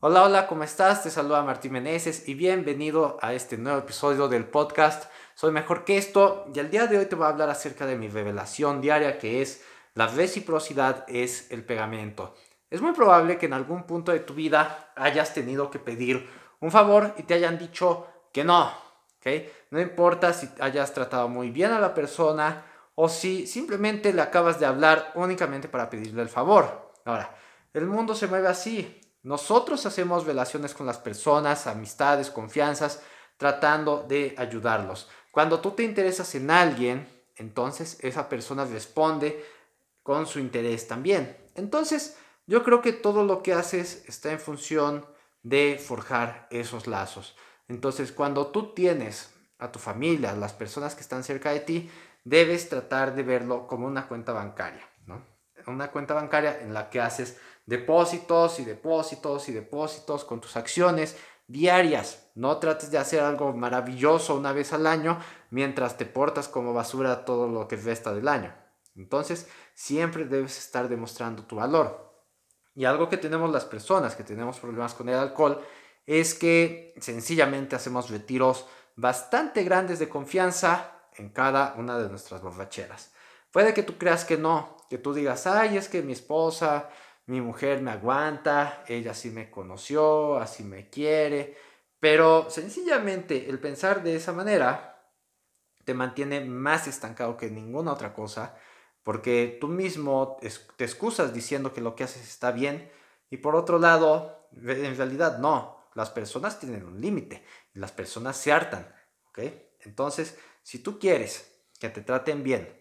Hola, hola, ¿cómo estás? Te saluda Martín Meneses y bienvenido a este nuevo episodio del podcast Soy Mejor que esto. Y el día de hoy te voy a hablar acerca de mi revelación diaria que es la reciprocidad es el pegamento. Es muy probable que en algún punto de tu vida hayas tenido que pedir un favor y te hayan dicho que no. ¿ok? No importa si hayas tratado muy bien a la persona o si simplemente le acabas de hablar únicamente para pedirle el favor. Ahora, el mundo se mueve así. Nosotros hacemos relaciones con las personas, amistades, confianzas, tratando de ayudarlos. Cuando tú te interesas en alguien, entonces esa persona responde con su interés también. Entonces, yo creo que todo lo que haces está en función de forjar esos lazos. Entonces, cuando tú tienes a tu familia, a las personas que están cerca de ti, debes tratar de verlo como una cuenta bancaria. Una cuenta bancaria en la que haces depósitos y depósitos y depósitos con tus acciones diarias. No trates de hacer algo maravilloso una vez al año mientras te portas como basura todo lo que resta del año. Entonces, siempre debes estar demostrando tu valor. Y algo que tenemos las personas que tenemos problemas con el alcohol es que sencillamente hacemos retiros bastante grandes de confianza en cada una de nuestras borracheras. Puede que tú creas que no, que tú digas, ay, es que mi esposa mi mujer me aguanta, ella sí me conoció, así me quiere, pero sencillamente el pensar de esa manera te mantiene más estancado que ninguna otra cosa, porque tú mismo te excusas diciendo que lo que haces está bien y por otro lado, en realidad no, las personas tienen un límite las personas se hartan, ¿ok? Entonces, si tú quieres que te traten bien,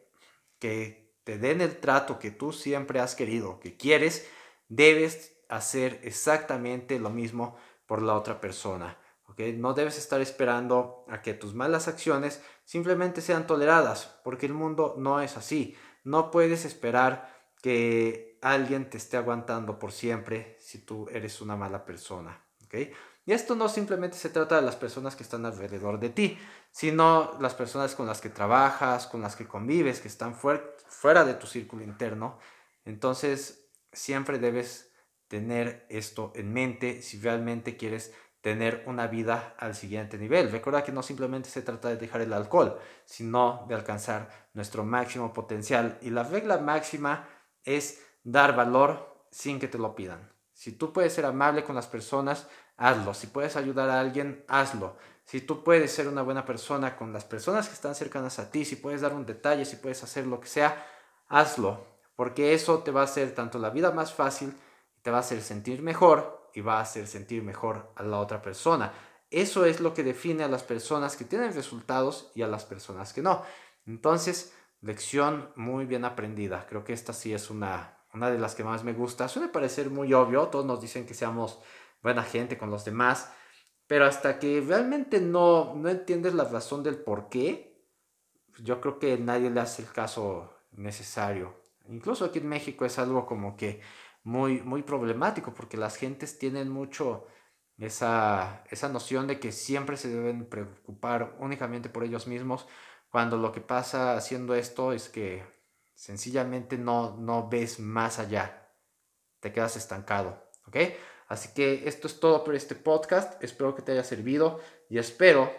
que te den el trato que tú siempre has querido, que quieres, debes hacer exactamente lo mismo por la otra persona. ¿okay? No debes estar esperando a que tus malas acciones simplemente sean toleradas, porque el mundo no es así. No puedes esperar que alguien te esté aguantando por siempre si tú eres una mala persona. ¿okay? Y esto no simplemente se trata de las personas que están alrededor de ti, sino las personas con las que trabajas, con las que convives, que están fuera de tu círculo interno. Entonces, siempre debes tener esto en mente si realmente quieres tener una vida al siguiente nivel. Recuerda que no simplemente se trata de dejar el alcohol, sino de alcanzar nuestro máximo potencial. Y la regla máxima es dar valor sin que te lo pidan. Si tú puedes ser amable con las personas, hazlo. Si puedes ayudar a alguien, hazlo. Si tú puedes ser una buena persona con las personas que están cercanas a ti, si puedes dar un detalle, si puedes hacer lo que sea, hazlo porque eso te va a hacer tanto la vida más fácil, te va a hacer sentir mejor y va a hacer sentir mejor a la otra persona. Eso es lo que define a las personas que tienen resultados y a las personas que no. Entonces, lección muy bien aprendida. Creo que esta sí es una, una de las que más me gusta. Suele parecer muy obvio, todos nos dicen que seamos buena gente con los demás, pero hasta que realmente no, no entiendes la razón del por qué, yo creo que nadie le hace el caso necesario. Incluso aquí en México es algo como que muy, muy problemático porque las gentes tienen mucho esa, esa noción de que siempre se deben preocupar únicamente por ellos mismos, cuando lo que pasa haciendo esto es que sencillamente no, no ves más allá, te quedas estancado, ¿ok? Así que esto es todo por este podcast, espero que te haya servido y espero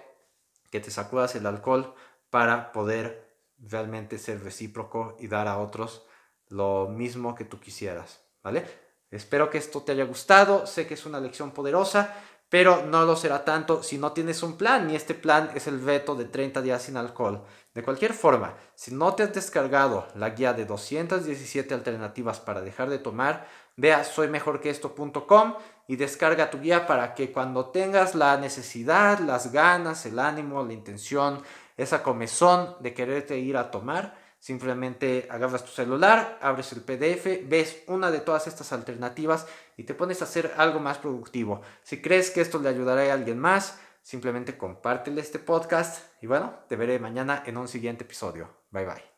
que te sacudas el alcohol para poder realmente ser recíproco y dar a otros lo mismo que tú quisieras, ¿vale? Espero que esto te haya gustado, sé que es una lección poderosa, pero no lo será tanto si no tienes un plan y este plan es el veto de 30 días sin alcohol. De cualquier forma, si no te has descargado la guía de 217 alternativas para dejar de tomar, ve a soymejorqueesto.com y descarga tu guía para que cuando tengas la necesidad, las ganas, el ánimo, la intención, esa comezón de quererte ir a tomar, Simplemente agarras tu celular, abres el PDF, ves una de todas estas alternativas y te pones a hacer algo más productivo. Si crees que esto le ayudará a alguien más, simplemente compártele este podcast y bueno, te veré mañana en un siguiente episodio. Bye bye.